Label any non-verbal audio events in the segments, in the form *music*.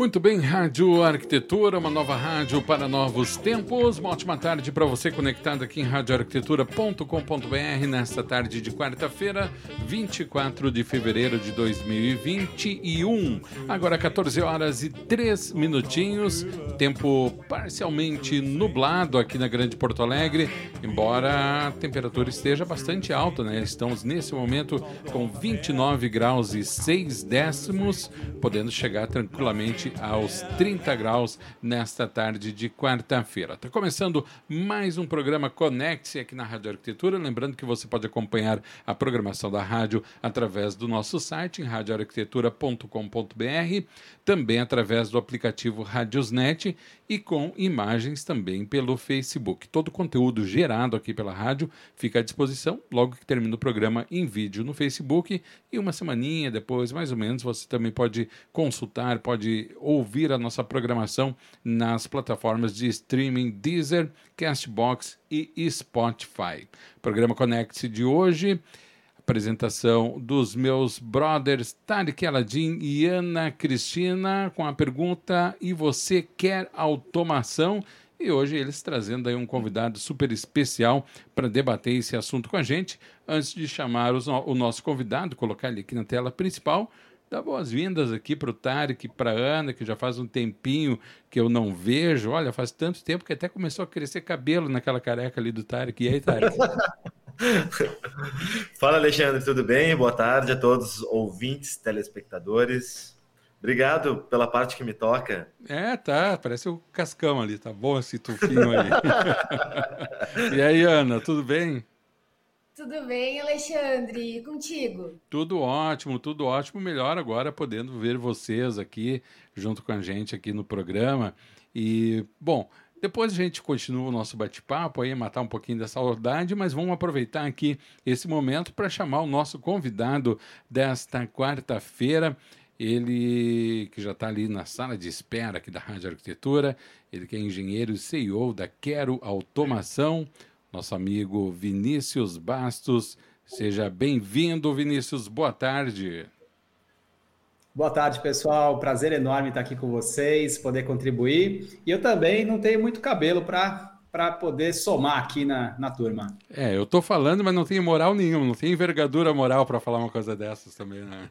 Muito bem, Rádio Arquitetura, uma nova rádio para novos tempos. Uma ótima tarde para você conectado aqui em radioarquitetura.com.br nesta tarde de quarta-feira, 24 de fevereiro de 2021. Agora 14 horas e 3 minutinhos, tempo parcialmente nublado aqui na Grande Porto Alegre, embora a temperatura esteja bastante alta, né? Estamos nesse momento com 29 graus e 6 décimos, podendo chegar tranquilamente aos 30 graus nesta tarde de quarta-feira. Está começando mais um programa Conecte aqui na Rádio Arquitetura. Lembrando que você pode acompanhar a programação da rádio através do nosso site em radioarquitetura.com.br, também através do aplicativo Radiosnet e com imagens também pelo Facebook. Todo o conteúdo gerado aqui pela rádio fica à disposição logo que termina o programa em vídeo no Facebook e uma semaninha depois, mais ou menos, você também pode consultar, pode ouvir a nossa programação nas plataformas de streaming Deezer, Castbox e Spotify. Programa Conecte de hoje apresentação dos meus brothers Tarek Aladim e Ana Cristina com a pergunta: e você quer automação? E hoje eles trazendo aí um convidado super especial para debater esse assunto com a gente. Antes de chamar os, o nosso convidado, colocar ele aqui na tela principal, dar boas-vindas aqui para o Tarek, para a Ana, que já faz um tempinho que eu não vejo. Olha, faz tanto tempo que até começou a crescer cabelo naquela careca ali do Tarek. E aí, Tarek? *laughs* Fala, Alexandre, tudo bem? Boa tarde a todos os ouvintes, telespectadores. Obrigado pela parte que me toca. É, tá. Parece o Cascão ali. Tá bom esse tufinho aí. *laughs* e aí, Ana, tudo bem? Tudo bem, Alexandre? E contigo? Tudo ótimo, tudo ótimo. Melhor agora podendo ver vocês aqui junto com a gente aqui no programa. E, bom, depois a gente continua o nosso bate-papo aí, matar um pouquinho da saudade, mas vamos aproveitar aqui esse momento para chamar o nosso convidado desta quarta-feira. Ele que já está ali na sala de espera aqui da Rádio Arquitetura, ele que é engenheiro e CEO da Quero Automação, nosso amigo Vinícius Bastos. Seja bem-vindo, Vinícius. Boa tarde. Boa tarde, pessoal. Prazer enorme estar aqui com vocês, poder contribuir. E eu também não tenho muito cabelo para para poder somar aqui na, na turma. É, eu tô falando, mas não tenho moral nenhuma, não tenho envergadura moral para falar uma coisa dessas também, né?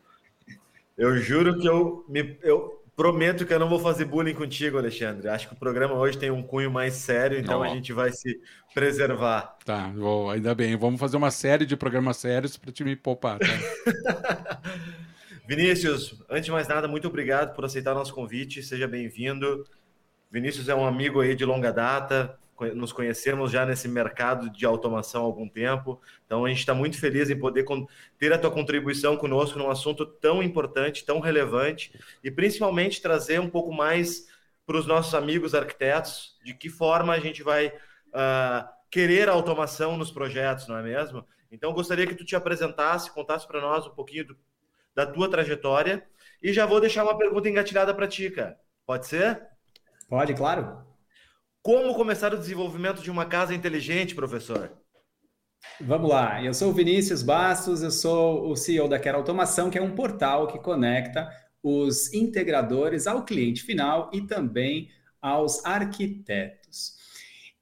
Eu juro que eu me eu prometo que eu não vou fazer bullying contigo, Alexandre. Acho que o programa hoje tem um cunho mais sério, então oh. a gente vai se preservar. Tá, vou, ainda bem. Vamos fazer uma série de programas sérios para te me poupar, tá? *laughs* Vinícius, antes de mais nada, muito obrigado por aceitar nosso convite. Seja bem-vindo. Vinícius é um amigo aí de longa data. Nos conhecemos já nesse mercado de automação há algum tempo. Então, a gente está muito feliz em poder ter a tua contribuição conosco num assunto tão importante, tão relevante e principalmente trazer um pouco mais para os nossos amigos arquitetos de que forma a gente vai uh, querer automação nos projetos, não é mesmo? Então, gostaria que tu te apresentasse, contasse para nós um pouquinho do da tua trajetória. E já vou deixar uma pergunta engatilhada para ti, cara. Pode ser? Pode, claro. Como começar o desenvolvimento de uma casa inteligente, professor? Vamos lá, eu sou o Vinícius Bastos, eu sou o CEO da Quero Automação, que é um portal que conecta os integradores ao cliente final e também aos arquitetos.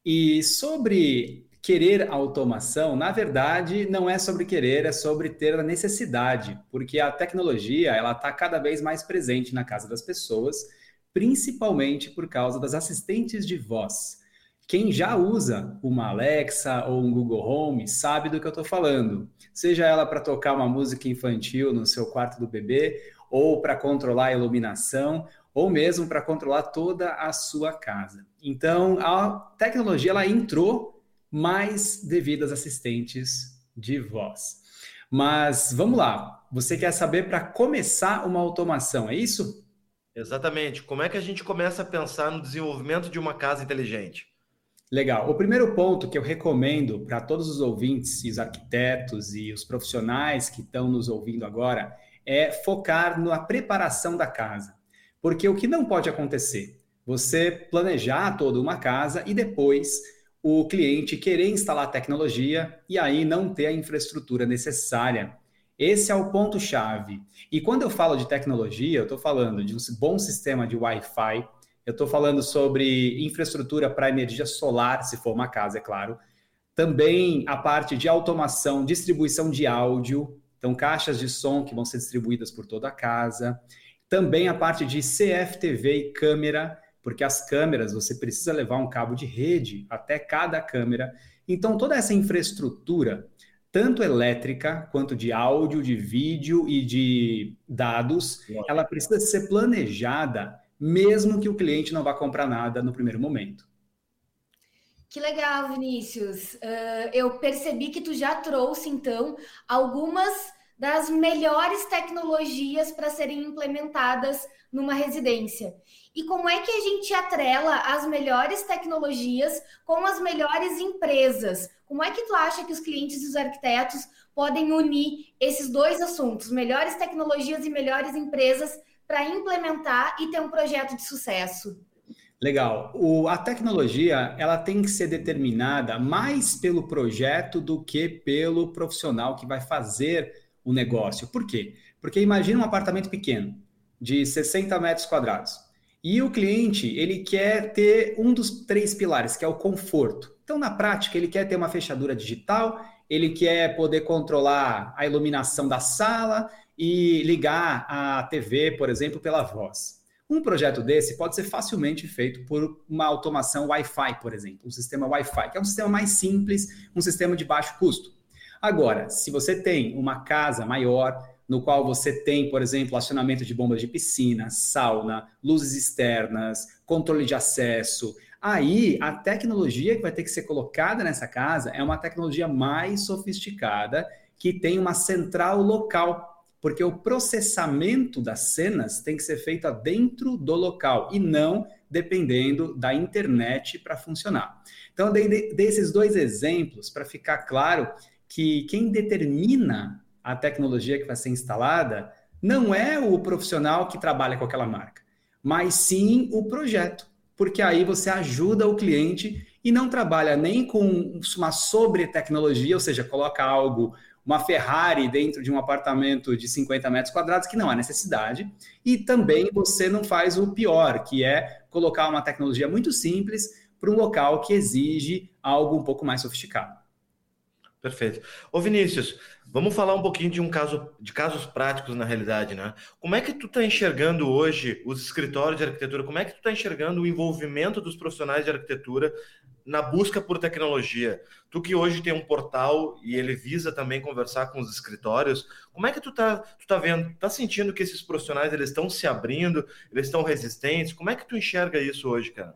E sobre querer automação, na verdade, não é sobre querer, é sobre ter a necessidade, porque a tecnologia ela está cada vez mais presente na casa das pessoas, principalmente por causa das assistentes de voz. Quem já usa uma Alexa ou um Google Home sabe do que eu estou falando. Seja ela para tocar uma música infantil no seu quarto do bebê, ou para controlar a iluminação, ou mesmo para controlar toda a sua casa. Então, a tecnologia ela entrou mais devido às assistentes de voz. Mas vamos lá, você quer saber para começar uma automação, é isso? Exatamente. Como é que a gente começa a pensar no desenvolvimento de uma casa inteligente? Legal. O primeiro ponto que eu recomendo para todos os ouvintes, e os arquitetos e os profissionais que estão nos ouvindo agora, é focar na preparação da casa. Porque o que não pode acontecer? Você planejar toda uma casa e depois o cliente querer instalar tecnologia e aí não ter a infraestrutura necessária. Esse é o ponto-chave. E quando eu falo de tecnologia, eu estou falando de um bom sistema de Wi-Fi, eu estou falando sobre infraestrutura para energia solar, se for uma casa, é claro. Também a parte de automação, distribuição de áudio, então caixas de som que vão ser distribuídas por toda a casa. Também a parte de CFTV e câmera, porque as câmeras você precisa levar um cabo de rede até cada câmera. Então toda essa infraestrutura, tanto elétrica quanto de áudio, de vídeo e de dados, ela precisa ser planejada mesmo que o cliente não vá comprar nada no primeiro momento. Que legal, Vinícius. Uh, eu percebi que tu já trouxe, então, algumas das melhores tecnologias para serem implementadas numa residência. E como é que a gente atrela as melhores tecnologias com as melhores empresas? Como é que tu acha que os clientes e os arquitetos podem unir esses dois assuntos, melhores tecnologias e melhores empresas, para implementar e ter um projeto de sucesso? Legal. O, a tecnologia ela tem que ser determinada mais pelo projeto do que pelo profissional que vai fazer o negócio. Por quê? Porque imagina um apartamento pequeno, de 60 metros quadrados. E o cliente, ele quer ter um dos três pilares, que é o conforto. Então, na prática, ele quer ter uma fechadura digital, ele quer poder controlar a iluminação da sala, e ligar a TV, por exemplo, pela voz. Um projeto desse pode ser facilmente feito por uma automação Wi-Fi, por exemplo, um sistema Wi-Fi, que é um sistema mais simples, um sistema de baixo custo. Agora, se você tem uma casa maior, no qual você tem, por exemplo, acionamento de bombas de piscina, sauna, luzes externas, controle de acesso, aí a tecnologia que vai ter que ser colocada nessa casa é uma tecnologia mais sofisticada que tem uma central local porque o processamento das cenas tem que ser feito dentro do local e não dependendo da internet para funcionar. Então, dei, dei esses dois exemplos para ficar claro que quem determina a tecnologia que vai ser instalada não é o profissional que trabalha com aquela marca, mas sim o projeto, porque aí você ajuda o cliente e não trabalha nem com uma sobre tecnologia, ou seja, coloca algo uma Ferrari dentro de um apartamento de 50 metros quadrados, que não há necessidade. E também você não faz o pior, que é colocar uma tecnologia muito simples para um local que exige algo um pouco mais sofisticado. Perfeito. Ô Vinícius, vamos falar um pouquinho de um caso de casos práticos na realidade, né? Como é que tu está enxergando hoje os escritórios de arquitetura? Como é que tu está enxergando o envolvimento dos profissionais de arquitetura na busca por tecnologia. Tu que hoje tem um portal e ele visa também conversar com os escritórios, como é que tu tá, tu tá vendo, tá sentindo que esses profissionais eles estão se abrindo, eles estão resistentes? Como é que tu enxerga isso hoje, cara?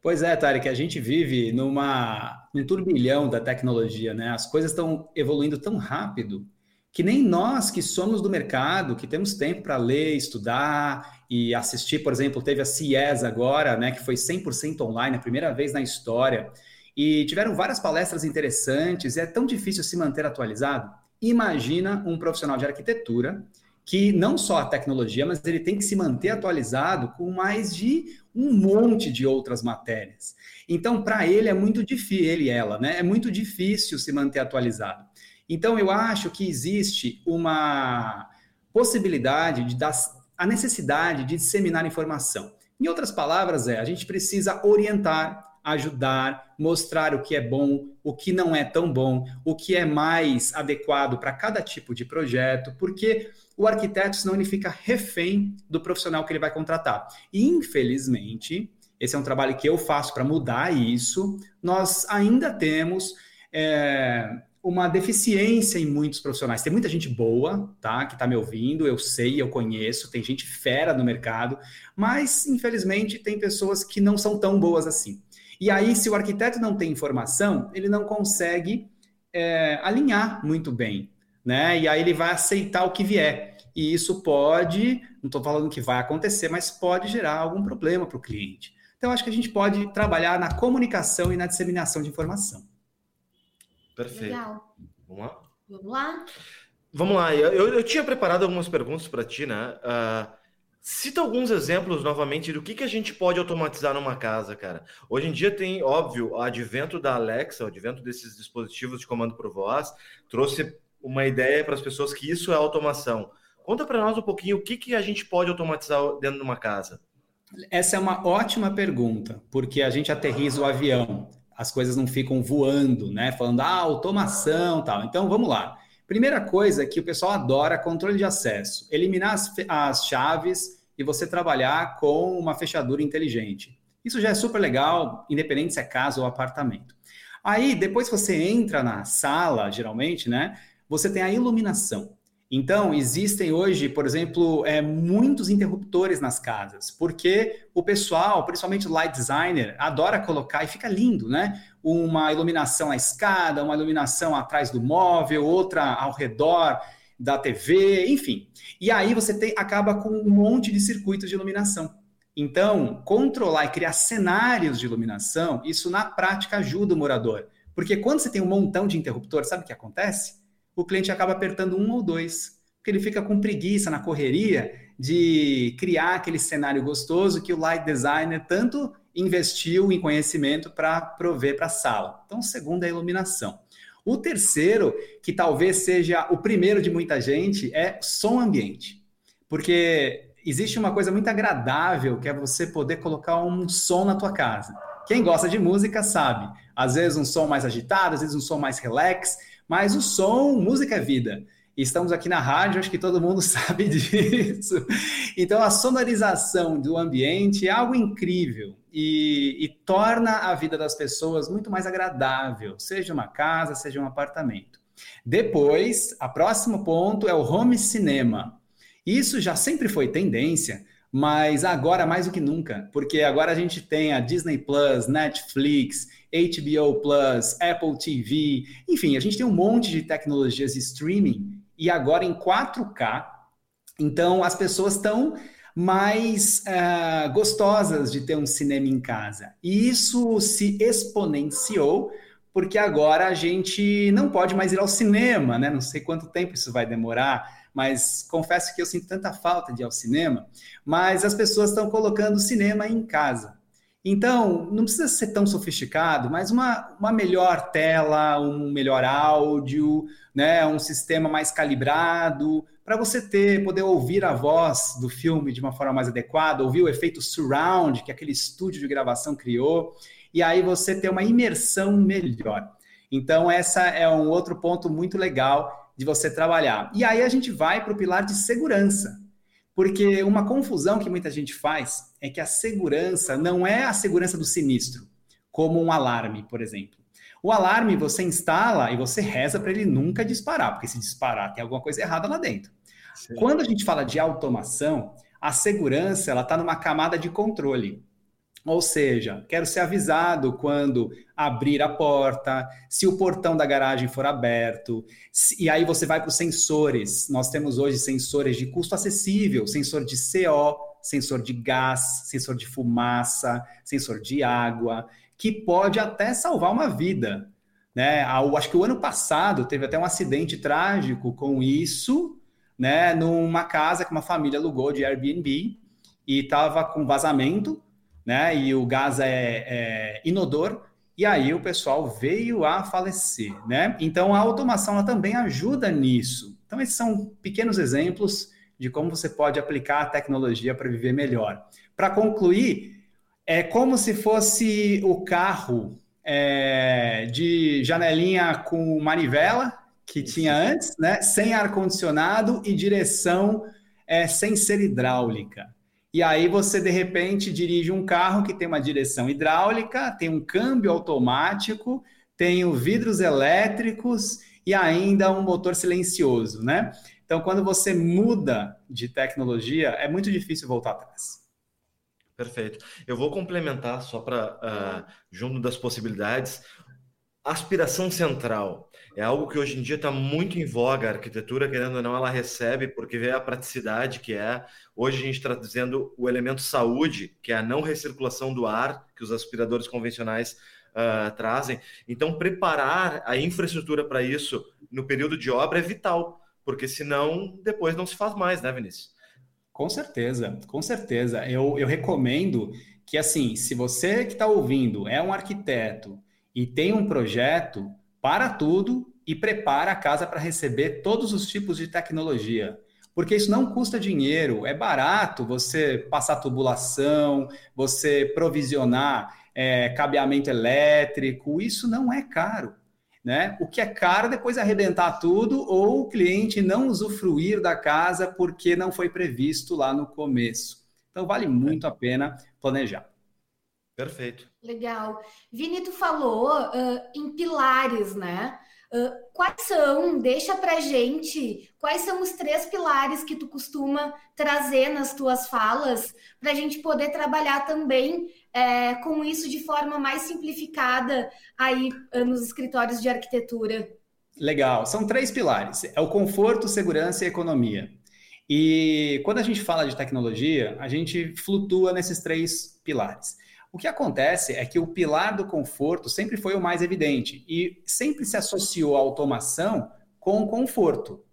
Pois é, Tarek, a gente vive numa, num turbilhão da tecnologia, né? As coisas estão evoluindo tão rápido que nem nós que somos do mercado, que temos tempo para ler, estudar e assistir, por exemplo, teve a CIES agora, né, que foi 100% online, a primeira vez na história, e tiveram várias palestras interessantes, e é tão difícil se manter atualizado. Imagina um profissional de arquitetura que não só a tecnologia, mas ele tem que se manter atualizado com mais de um monte de outras matérias. Então, para ele é muito difícil, ele e ela, né? É muito difícil se manter atualizado. Então, eu acho que existe uma possibilidade de dar a necessidade de disseminar informação. Em outras palavras, é a gente precisa orientar, ajudar, mostrar o que é bom, o que não é tão bom, o que é mais adequado para cada tipo de projeto, porque o arquiteto, senão ele fica refém do profissional que ele vai contratar. E, infelizmente, esse é um trabalho que eu faço para mudar isso, nós ainda temos é, uma deficiência em muitos profissionais. Tem muita gente boa, tá? Que está me ouvindo, eu sei, eu conheço, tem gente fera no mercado, mas infelizmente tem pessoas que não são tão boas assim. E aí, se o arquiteto não tem informação, ele não consegue é, alinhar muito bem, né? E aí ele vai aceitar o que vier. E isso pode, não estou falando que vai acontecer, mas pode gerar algum problema para o cliente. Então, acho que a gente pode trabalhar na comunicação e na disseminação de informação. Perfeito. Legal. Vamos lá? Vamos lá? Vamos lá. Eu, eu tinha preparado algumas perguntas para ti, né? Uh, cita alguns exemplos novamente do que, que a gente pode automatizar numa casa, cara. Hoje em dia tem, óbvio, o advento da Alexa, o advento desses dispositivos de comando por voz, trouxe uma ideia para as pessoas que isso é automação. Conta para nós um pouquinho o que, que a gente pode automatizar dentro de uma casa. Essa é uma ótima pergunta, porque a gente aterriza o avião, as coisas não ficam voando, né? Falando, ah, automação tal. Então, vamos lá. Primeira coisa que o pessoal adora controle de acesso. Eliminar as, as chaves e você trabalhar com uma fechadura inteligente. Isso já é super legal, independente se é casa ou apartamento. Aí, depois que você entra na sala, geralmente, né? Você tem a iluminação. Então, existem hoje, por exemplo, é, muitos interruptores nas casas, porque o pessoal, principalmente o light designer, adora colocar e fica lindo, né? Uma iluminação à escada, uma iluminação atrás do móvel, outra ao redor da TV, enfim. E aí você tem, acaba com um monte de circuitos de iluminação. Então, controlar e criar cenários de iluminação, isso na prática ajuda o morador. Porque quando você tem um montão de interruptor, sabe o que acontece? O cliente acaba apertando um ou dois, porque ele fica com preguiça na correria de criar aquele cenário gostoso que o light designer tanto investiu em conhecimento para prover para a sala. Então, o segundo é a iluminação. O terceiro, que talvez seja o primeiro de muita gente, é som ambiente. Porque existe uma coisa muito agradável que é você poder colocar um som na tua casa. Quem gosta de música sabe. Às vezes um som mais agitado, às vezes um som mais relax, mas o som, música é vida. Estamos aqui na rádio, acho que todo mundo *laughs* sabe disso. Então, a sonorização do ambiente é algo incrível e, e torna a vida das pessoas muito mais agradável, seja uma casa, seja um apartamento. Depois, a próximo ponto é o home cinema. Isso já sempre foi tendência, mas agora mais do que nunca, porque agora a gente tem a Disney Plus, Netflix, HBO Plus, Apple TV, enfim, a gente tem um monte de tecnologias de streaming e agora em 4K. Então as pessoas estão mais uh, gostosas de ter um cinema em casa. E isso se exponenciou porque agora a gente não pode mais ir ao cinema, né? Não sei quanto tempo isso vai demorar mas confesso que eu sinto tanta falta de ir ao cinema, mas as pessoas estão colocando o cinema em casa. Então, não precisa ser tão sofisticado, mas uma, uma melhor tela, um melhor áudio, né, um sistema mais calibrado, para você ter, poder ouvir a voz do filme de uma forma mais adequada, ouvir o efeito surround que aquele estúdio de gravação criou, e aí você ter uma imersão melhor. Então, essa é um outro ponto muito legal de você trabalhar. E aí a gente vai para o pilar de segurança. Porque uma confusão que muita gente faz é que a segurança não é a segurança do sinistro, como um alarme, por exemplo. O alarme você instala e você reza para ele nunca disparar, porque se disparar tem alguma coisa errada lá dentro. Sim. Quando a gente fala de automação, a segurança ela está numa camada de controle. Ou seja, quero ser avisado quando abrir a porta, se o portão da garagem for aberto, se, e aí você vai para os sensores. Nós temos hoje sensores de custo acessível, sensor de CO, sensor de gás, sensor de fumaça, sensor de água, que pode até salvar uma vida. Né? Acho que o ano passado teve até um acidente trágico com isso, né? Numa casa que uma família alugou de Airbnb e estava com vazamento né? E o gás é, é inodor, e aí o pessoal veio a falecer, né? Então a automação ela também ajuda nisso. Então esses são pequenos exemplos de como você pode aplicar a tecnologia para viver melhor. Para concluir, é como se fosse o carro é, de janelinha com manivela que tinha antes, né? Sem ar condicionado e direção é, sem ser hidráulica. E aí você de repente dirige um carro que tem uma direção hidráulica, tem um câmbio automático, tem vidros elétricos e ainda um motor silencioso, né? Então, quando você muda de tecnologia, é muito difícil voltar atrás. Perfeito. Eu vou complementar só para uh, junto das possibilidades. Aspiração central é algo que hoje em dia está muito em voga. A arquitetura, querendo ou não, ela recebe porque vê a praticidade que é. Hoje a gente está dizendo o elemento saúde, que é a não recirculação do ar que os aspiradores convencionais uh, trazem. Então, preparar a infraestrutura para isso no período de obra é vital, porque senão depois não se faz mais, né, Vinícius? Com certeza, com certeza. Eu, eu recomendo que, assim, se você que está ouvindo é um arquiteto e tem um projeto, para tudo e prepara a casa para receber todos os tipos de tecnologia. Porque isso não custa dinheiro, é barato você passar tubulação, você provisionar é, cabeamento elétrico, isso não é caro. Né? O que é caro é depois arrebentar tudo ou o cliente não usufruir da casa porque não foi previsto lá no começo. Então vale muito a pena planejar. Perfeito. Legal. Vini, tu falou uh, em pilares, né? Uh, quais são? Deixa pra gente quais são os três pilares que tu costuma trazer nas tuas falas para a gente poder trabalhar também é, com isso de forma mais simplificada aí nos escritórios de arquitetura. Legal. São três pilares: é o conforto, segurança e economia. E quando a gente fala de tecnologia, a gente flutua nesses três pilares. O que acontece é que o pilar do conforto sempre foi o mais evidente e sempre se associou a automação com conforto.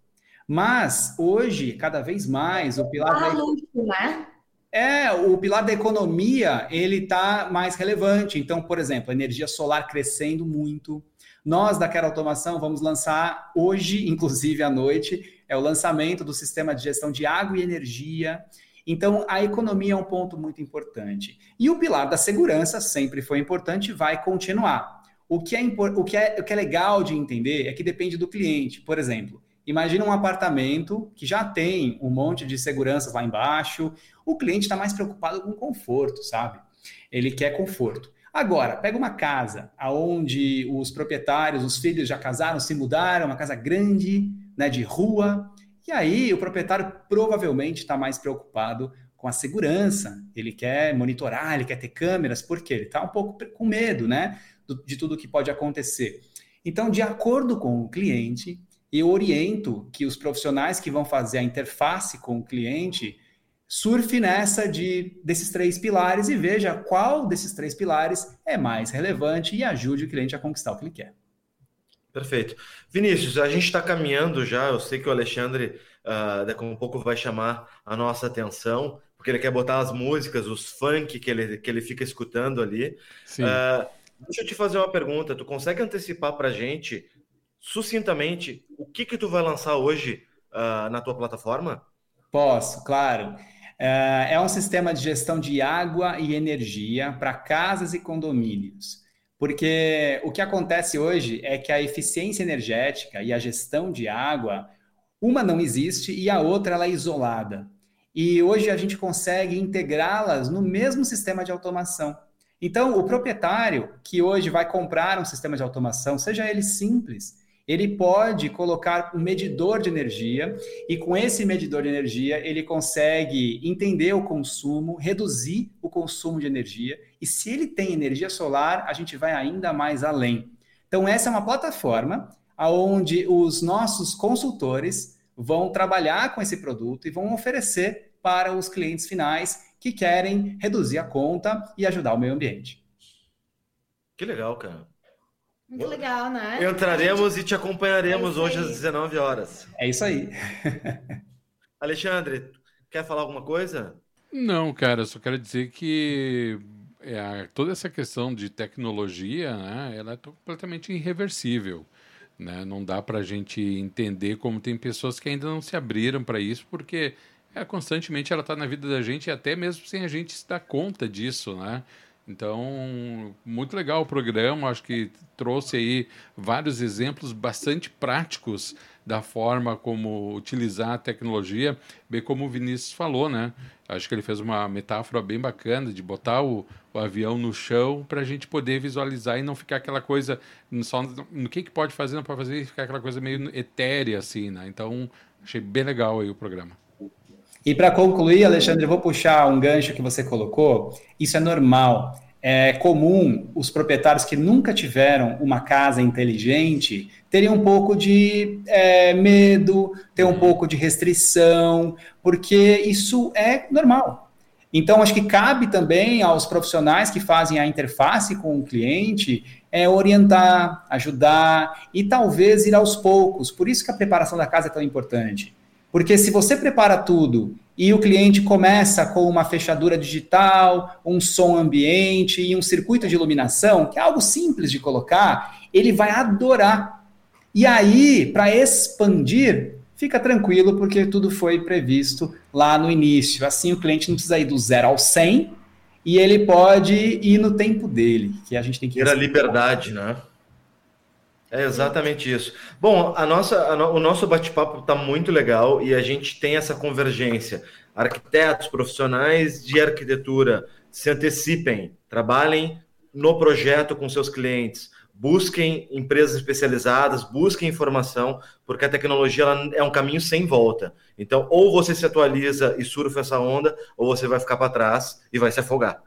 Mas hoje, cada vez mais, o pilar da... luxo, né? É, o pilar da economia, ele está mais relevante. Então, por exemplo, energia solar crescendo muito. Nós da Quero Automação vamos lançar hoje, *laughs* inclusive à noite, é o lançamento do sistema de gestão de água e energia. Então, a economia é um ponto muito importante. E o pilar da segurança sempre foi importante e vai continuar. O que, é, o, que é, o que é legal de entender é que depende do cliente. Por exemplo, imagina um apartamento que já tem um monte de seguranças lá embaixo, o cliente está mais preocupado com conforto, sabe? Ele quer conforto. Agora, pega uma casa onde os proprietários, os filhos já casaram, se mudaram, uma casa grande, né, de rua, e aí o proprietário provavelmente está mais preocupado com a segurança, ele quer monitorar, ele quer ter câmeras, porque ele está um pouco com medo, né, de tudo que pode acontecer. Então, de acordo com o cliente, eu oriento que os profissionais que vão fazer a interface com o cliente surfe nessa de desses três pilares e veja qual desses três pilares é mais relevante e ajude o cliente a conquistar o que ele quer. Perfeito. Vinícius, a gente está caminhando já. Eu sei que o Alexandre uh, daqui a um pouco vai chamar a nossa atenção, porque ele quer botar as músicas, os funk que ele, que ele fica escutando ali. Uh, deixa eu te fazer uma pergunta. Tu consegue antecipar para a gente, sucintamente, o que que tu vai lançar hoje uh, na tua plataforma? Posso, claro. É um sistema de gestão de água e energia para casas e condomínios. Porque o que acontece hoje é que a eficiência energética e a gestão de água, uma não existe e a outra ela é isolada. E hoje a gente consegue integrá-las no mesmo sistema de automação. Então, o proprietário que hoje vai comprar um sistema de automação, seja ele simples, ele pode colocar um medidor de energia e com esse medidor de energia ele consegue entender o consumo, reduzir o consumo de energia e se ele tem energia solar, a gente vai ainda mais além. Então essa é uma plataforma aonde os nossos consultores vão trabalhar com esse produto e vão oferecer para os clientes finais que querem reduzir a conta e ajudar o meio ambiente. Que legal, cara. Muito legal, né? Entraremos gente... e te acompanharemos é hoje às 19 horas. É isso aí. Alexandre, quer falar alguma coisa? Não, cara, eu só quero dizer que é, toda essa questão de tecnologia, né, ela é completamente irreversível. Né? Não dá para a gente entender como tem pessoas que ainda não se abriram para isso, porque é, constantemente ela está na vida da gente, até mesmo sem a gente se dar conta disso, né? Então, muito legal o programa, acho que trouxe aí vários exemplos bastante práticos da forma como utilizar a tecnologia, bem como o Vinícius falou, né? Acho que ele fez uma metáfora bem bacana de botar o, o avião no chão para a gente poder visualizar e não ficar aquela coisa só no que, que pode fazer, não pode fazer, e ficar aquela coisa meio etérea assim, né? Então, achei bem legal aí o programa. E para concluir, Alexandre, eu vou puxar um gancho que você colocou. Isso é normal. É comum os proprietários que nunca tiveram uma casa inteligente terem um pouco de é, medo, ter um uhum. pouco de restrição, porque isso é normal. Então, acho que cabe também aos profissionais que fazem a interface com o cliente é, orientar, ajudar e talvez ir aos poucos. Por isso que a preparação da casa é tão importante. Porque se você prepara tudo e o cliente começa com uma fechadura digital, um som ambiente e um circuito de iluminação, que é algo simples de colocar, ele vai adorar. E aí, para expandir, fica tranquilo, porque tudo foi previsto lá no início. Assim, o cliente não precisa ir do zero ao 100 e ele pode ir no tempo dele, que a gente tem que... Ter a liberdade, né? É exatamente isso. Bom, a nossa, a no, o nosso bate-papo está muito legal e a gente tem essa convergência. Arquitetos, profissionais de arquitetura, se antecipem, trabalhem no projeto com seus clientes, busquem empresas especializadas, busquem informação, porque a tecnologia é um caminho sem volta. Então, ou você se atualiza e surfa essa onda, ou você vai ficar para trás e vai se afogar.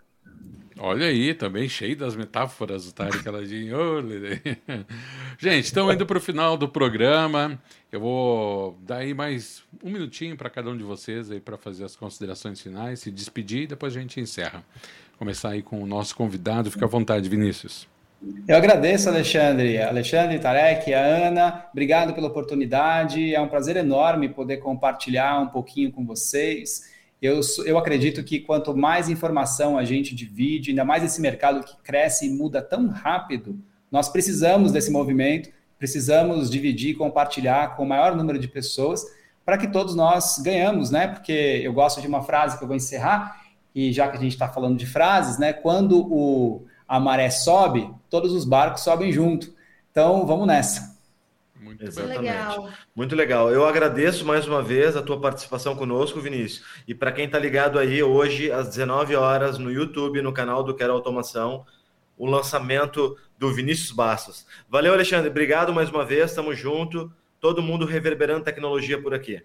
Olha aí, também cheio das metáforas do Tarek Aladim. *laughs* Gente, estamos indo para o final do programa. Eu vou dar aí mais um minutinho para cada um de vocês aí para fazer as considerações finais, se despedir e depois a gente encerra. Começar aí com o nosso convidado. Fica à vontade, Vinícius. Eu agradeço, Alexandre. Alexandre, Tarek, a Ana, obrigado pela oportunidade. É um prazer enorme poder compartilhar um pouquinho com vocês. Eu, eu acredito que quanto mais informação a gente divide, ainda mais esse mercado que cresce e muda tão rápido, nós precisamos desse movimento, precisamos dividir, compartilhar com o maior número de pessoas para que todos nós ganhamos, né? Porque eu gosto de uma frase que eu vou encerrar, e já que a gente está falando de frases, né? Quando o, a maré sobe, todos os barcos sobem junto. Então, vamos nessa. Muito Exatamente. Legal. Muito legal. Eu agradeço mais uma vez a tua participação conosco, Vinícius. E para quem está ligado aí hoje às 19 horas no YouTube, no canal do Quero Automação, o lançamento do Vinícius Bastos. Valeu, Alexandre. Obrigado mais uma vez. Estamos junto. Todo mundo reverberando tecnologia por aqui.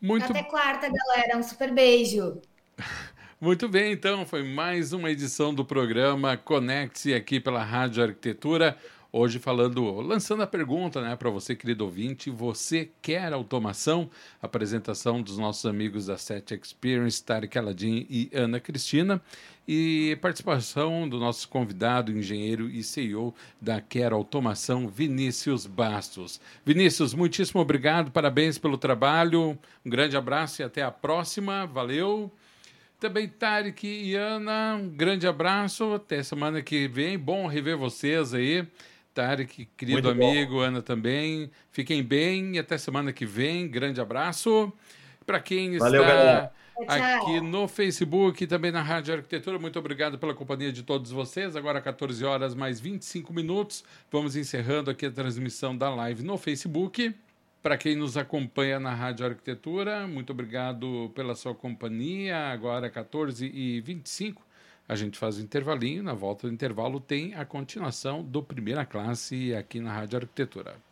Muito... Até quarta, galera. Um super beijo. *laughs* Muito bem, então, foi mais uma edição do programa Conecte-se aqui pela Rádio Arquitetura. Hoje falando, lançando a pergunta, né, para você, querido ouvinte, você quer automação? Apresentação dos nossos amigos da Set Experience, Tarek Aladim e Ana Cristina, e participação do nosso convidado, engenheiro e CEO da Quer Automação, Vinícius Bastos. Vinícius, muitíssimo obrigado, parabéns pelo trabalho, um grande abraço e até a próxima, valeu! Também Tarek e Ana, um grande abraço, até semana que vem, bom rever vocês aí. Tarek, querido Muito amigo, bom. Ana também. Fiquem bem e até semana que vem. Grande abraço. Para quem Valeu, está galera. aqui no Facebook e também na Rádio Arquitetura, muito obrigado pela companhia de todos vocês. Agora 14 horas mais 25 minutos. Vamos encerrando aqui a transmissão da live no Facebook. Para quem nos acompanha na Rádio Arquitetura, muito obrigado pela sua companhia. Agora 14 e 25 a gente faz o intervalinho, na volta do intervalo tem a continuação do Primeira Classe aqui na Rádio Arquitetura.